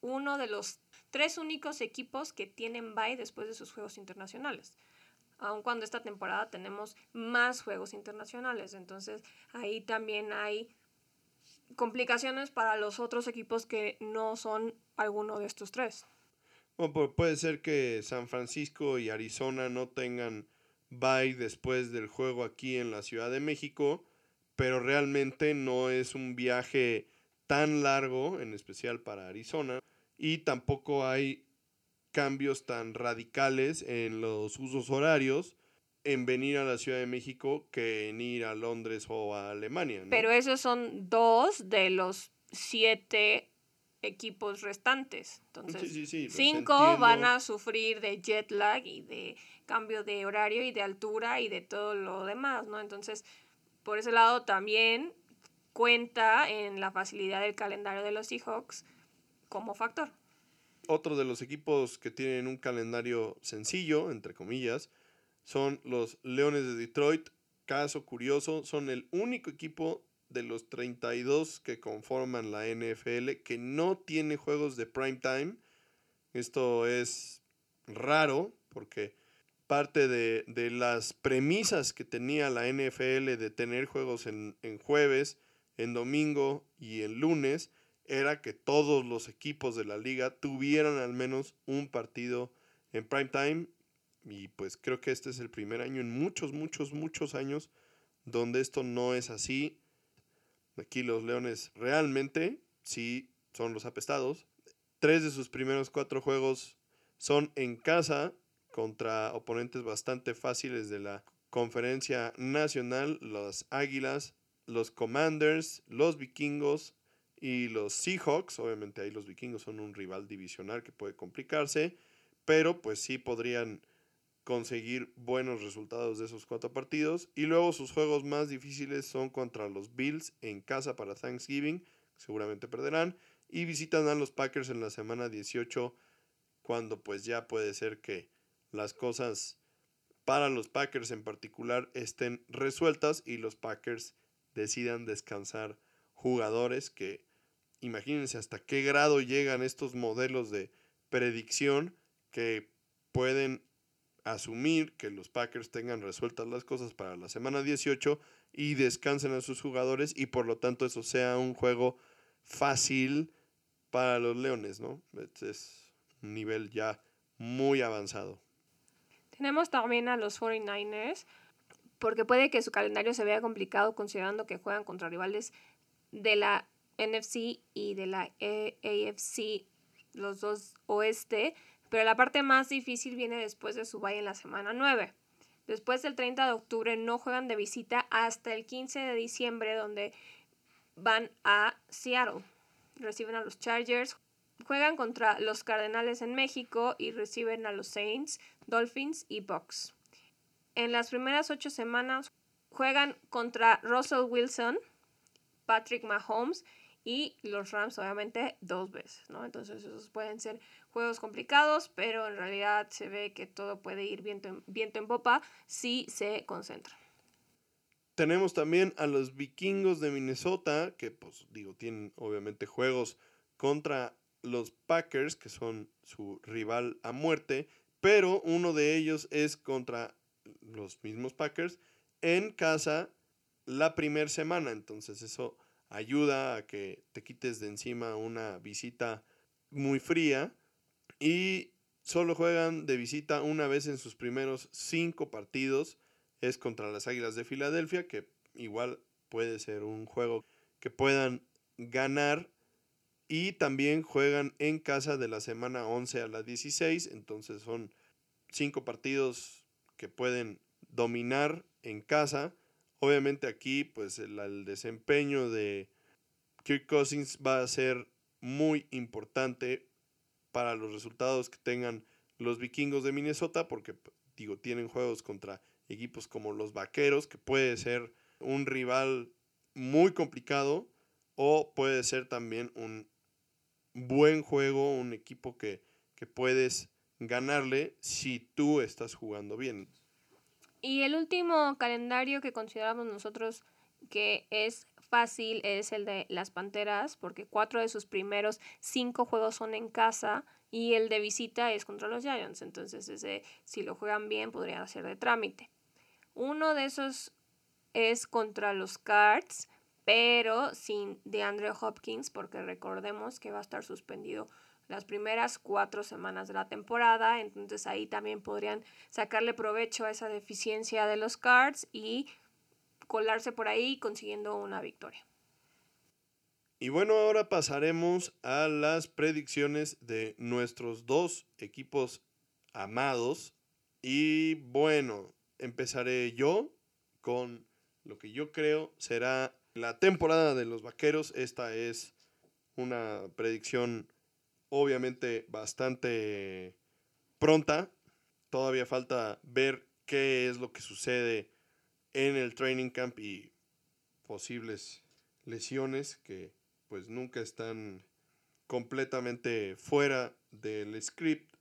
A: uno de los tres únicos equipos que tienen bye después de sus juegos internacionales. Aun cuando esta temporada tenemos más juegos internacionales. Entonces ahí también hay complicaciones para los otros equipos que no son alguno de estos tres.
B: Bueno, puede ser que San Francisco y Arizona no tengan bye después del juego aquí en la Ciudad de México, pero realmente no es un viaje tan largo, en especial para Arizona, y tampoco hay cambios tan radicales en los usos horarios en venir a la Ciudad de México que en ir a Londres o a Alemania.
A: Pero esos son dos de los siete equipos restantes. Entonces,
B: Sí, sí, sí,
A: cinco van a sufrir de jet lag y de cambio de horario y de altura y de todo lo demás, ¿no? Entonces, por ese lado también cuenta en la facilidad del calendario de los Seahawks como factor.
B: Otro de los equipos que tienen un calendario sencillo, entre comillas, son los Leones de Detroit. Caso curioso, son el único equipo de los 32 que conforman la NFL que no tiene juegos de prime time. Esto es raro porque parte de, de las premisas que tenía la NFL de tener juegos en, en jueves, en domingo y en lunes era que todos los equipos de la liga tuvieran al menos un partido en prime time. Y pues creo que este es el primer año en muchos, muchos, muchos años donde esto no es así. Aquí los Leones realmente sí son los apestados. Tres de sus primeros cuatro juegos son en casa contra oponentes bastante fáciles de la conferencia nacional, los Águilas, los Commanders, los Vikingos y los Seahawks. Obviamente ahí los Vikingos son un rival divisional que puede complicarse, pero pues sí podrían conseguir buenos resultados de esos cuatro partidos. Y luego sus juegos más difíciles son contra los Bills en casa para Thanksgiving, seguramente perderán, y visitan a los Packers en la semana 18, cuando pues ya puede ser que las cosas para los Packers en particular estén resueltas y los Packers decidan descansar jugadores que imagínense hasta qué grado llegan estos modelos de predicción que pueden asumir que los Packers tengan resueltas las cosas para la semana 18 y descansen a sus jugadores y por lo tanto eso sea un juego fácil para los Leones, ¿no? Es un nivel ya muy avanzado.
A: Tenemos también a los 49ers, porque puede que su calendario se vea complicado considerando que juegan contra rivales de la NFC y de la A- AFC, los dos oeste, pero la parte más difícil viene después de su bye en la semana 9. Después del 30 de octubre no juegan de visita hasta el 15 de diciembre donde van a Seattle. Reciben a los Chargers, juegan contra los Cardenales en México y reciben a los Saints, Dolphins y Bucks. En las primeras ocho semanas juegan contra Russell Wilson, Patrick Mahomes y los Rams obviamente dos veces, ¿no? Entonces esos pueden ser juegos complicados, pero en realidad se ve que todo puede ir viento en, viento en popa si se concentran.
B: Tenemos también a los vikingos de Minnesota, que pues digo, tienen obviamente juegos contra los Packers, que son su rival a muerte, pero uno de ellos es contra los mismos Packers en casa la primera semana. Entonces eso ayuda a que te quites de encima una visita muy fría y solo juegan de visita una vez en sus primeros cinco partidos. Es contra las Águilas de Filadelfia, que igual puede ser un juego que puedan ganar. Y también juegan en casa de la semana 11 a la 16. Entonces son cinco partidos que pueden dominar en casa. Obviamente aquí pues el, el desempeño de Kirk Cousins va a ser muy importante para los resultados que tengan los vikingos de Minnesota porque digo tienen juegos contra equipos como los vaqueros que puede ser un rival muy complicado o puede ser también un buen juego un equipo que, que puedes ganarle si tú estás jugando bien.
A: Y el último calendario que consideramos nosotros que es fácil es el de las Panteras, porque cuatro de sus primeros cinco juegos son en casa y el de visita es contra los Giants. Entonces, ese, si lo juegan bien, podría ser de trámite. Uno de esos es contra los Cards, pero sin DeAndre Hopkins, porque recordemos que va a estar suspendido las primeras cuatro semanas de la temporada, entonces ahí también podrían sacarle provecho a esa deficiencia de los cards y colarse por ahí consiguiendo una victoria.
B: Y bueno, ahora pasaremos a las predicciones de nuestros dos equipos amados. Y bueno, empezaré yo con lo que yo creo será la temporada de los Vaqueros. Esta es una predicción obviamente bastante pronta. Todavía falta ver qué es lo que sucede en el training camp y posibles lesiones que pues nunca están completamente fuera del script.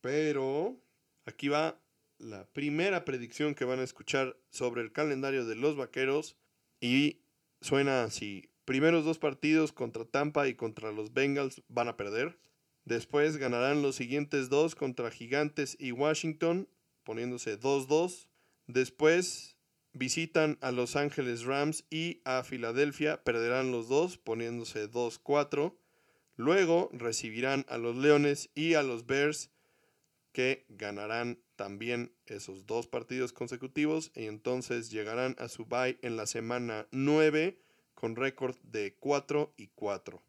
B: Pero aquí va la primera predicción que van a escuchar sobre el calendario de los Vaqueros y suena así. Primeros dos partidos contra Tampa y contra los Bengals van a perder. Después ganarán los siguientes dos contra Gigantes y Washington, poniéndose 2-2. Después visitan a Los Ángeles Rams y a Filadelfia, perderán los dos, poniéndose 2-4. Luego recibirán a los Leones y a los Bears, que ganarán también esos dos partidos consecutivos y entonces llegarán a su bye en la semana 9 con récord de 4 y 4.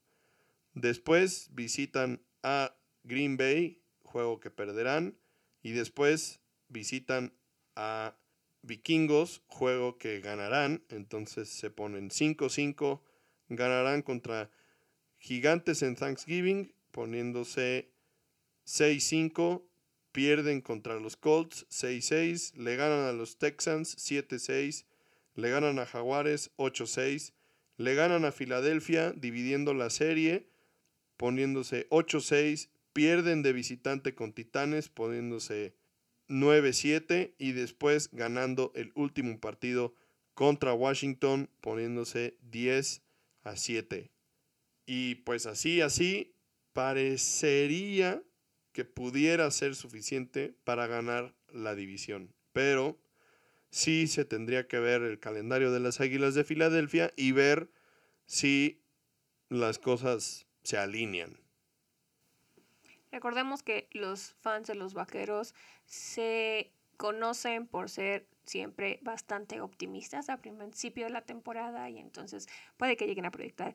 B: Después visitan a Green Bay, juego que perderán, y después visitan a Vikingos, juego que ganarán, entonces se ponen 5-5, ganarán contra Gigantes en Thanksgiving, poniéndose 6-5, pierden contra los Colts 6-6, le ganan a los Texans 7-6, le ganan a Jaguares 8-6, le ganan a Filadelfia dividiendo la serie, poniéndose 8-6, pierden de visitante con Titanes, poniéndose 9-7 y después ganando el último partido contra Washington, poniéndose 10 a 7. Y pues así, así, parecería que pudiera ser suficiente para ganar la división. Pero sí se tendría que ver el calendario de las Águilas de Filadelfia y ver si las cosas se alinean.
A: Recordemos que los fans de los vaqueros se conocen por ser siempre bastante optimistas al principio de la temporada y entonces puede que lleguen a proyectar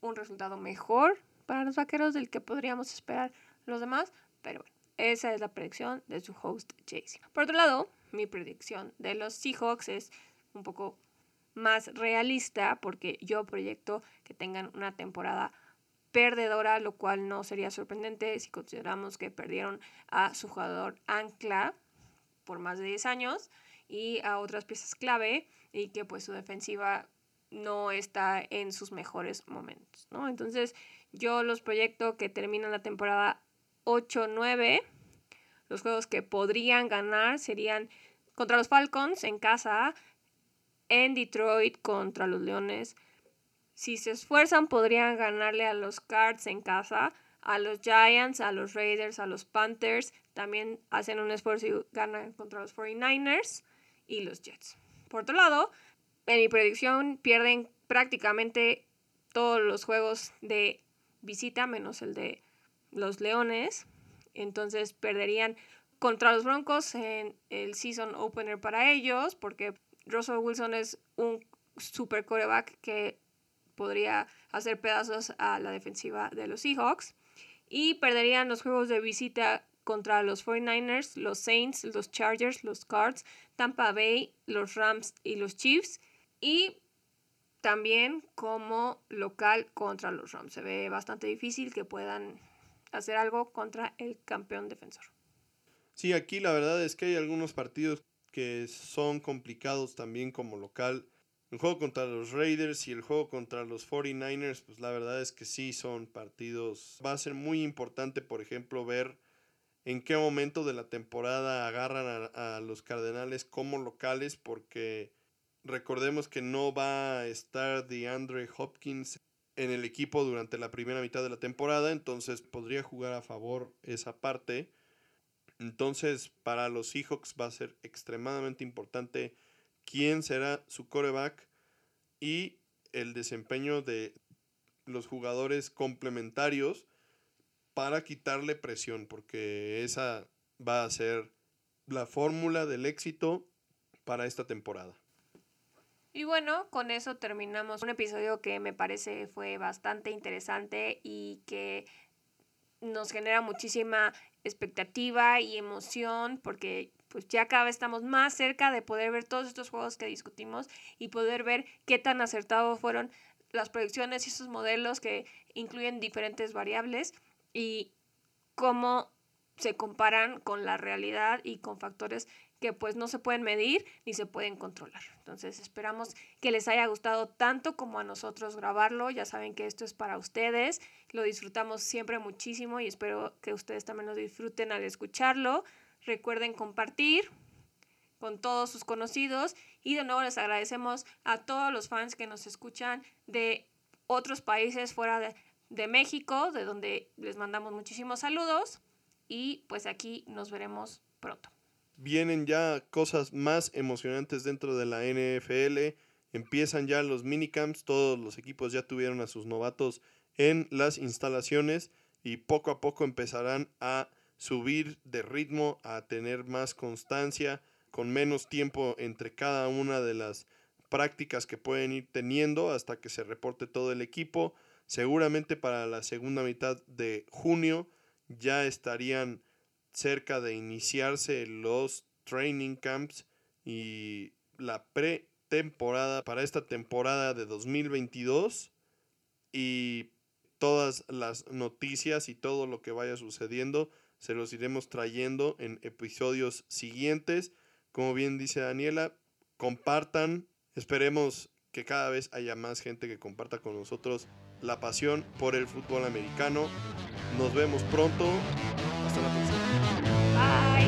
A: un resultado mejor para los vaqueros del que podríamos esperar los demás, pero bueno, esa es la predicción de su host Jaycee. Por otro lado, mi predicción de los Seahawks es un poco más realista porque yo proyecto que tengan una temporada perdedora, lo cual no sería sorprendente si consideramos que perdieron a su jugador ancla por más de 10 años y a otras piezas clave y que pues su defensiva no está en sus mejores momentos, ¿no? Entonces yo los proyecto que terminan la temporada 8-9. Los juegos que podrían ganar serían contra los Falcons en casa, en Detroit contra los Leones, si se esfuerzan, podrían ganarle a los Cards en casa, a los Giants, a los Raiders, a los Panthers. También hacen un esfuerzo y ganan contra los 49ers y los Jets. Por otro lado, en mi predicción pierden prácticamente todos los juegos de visita, menos el de los Leones. Entonces perderían contra los Broncos en el season opener para ellos, porque Russell Wilson es un super coreback que podría hacer pedazos a la defensiva de los Seahawks. Y perderían los juegos de visita contra los 49ers, los Saints, los Chargers, los Cards, Tampa Bay, los Rams y los Chiefs. Y también como local contra los Rams. Se ve bastante difícil que puedan hacer algo contra el campeón defensor.
B: Sí, aquí la verdad es que hay algunos partidos que son complicados también como local el juego contra los Raiders y el juego contra los 49ers, pues la verdad es que sí son partidos. Va a ser muy importante, por ejemplo, ver en qué momento de la temporada agarran a, los Cardenales como locales, porque recordemos que no va a estar DeAndre Hopkins en el equipo durante la primera mitad de la temporada, entonces podría jugar a favor esa parte. Entonces, para los Seahawks va a ser extremadamente importante quién será su coreback y el desempeño de los jugadores complementarios para quitarle presión, porque esa va a ser la fórmula del éxito para esta temporada.
A: Y bueno, con eso terminamos un episodio que me parece fue bastante interesante y que nos genera muchísima expectativa y emoción porque pues ya cada vez estamos más cerca de poder ver todos estos juegos que discutimos y poder ver qué tan acertados fueron las proyecciones y esos modelos que incluyen diferentes variables y cómo se comparan con la realidad y con factores que pues no se pueden medir ni se pueden controlar. Entonces esperamos que les haya gustado tanto como a nosotros grabarlo. Ya saben que esto es para ustedes. Lo disfrutamos siempre muchísimo y espero que ustedes también lo disfruten al escucharlo. Recuerden compartir con todos sus conocidos y de nuevo les agradecemos a todos los fans que nos escuchan de otros países fuera de, de México, de donde les mandamos muchísimos saludos y pues aquí nos veremos pronto
B: vienen ya cosas más emocionantes dentro de la NFL. Empiezan ya los minicamps, todos los equipos ya tuvieron a sus novatos en las instalaciones y poco a poco empezarán a subir de ritmo, a tener más constancia, con menos tiempo entre cada una de las prácticas que pueden ir teniendo hasta que se reporte todo el equipo. Seguramente para la segunda mitad de junio ya estarían cerca de iniciarse los training camps y la pretemporada para esta temporada de 2022 y todas las noticias y todo lo que vaya sucediendo se los iremos trayendo en episodios siguientes. Como bien dice Daniela, compartan, esperemos que cada vez haya más gente que comparta con nosotros la pasión por el fútbol americano. Nos vemos pronto. Hasta la próxima.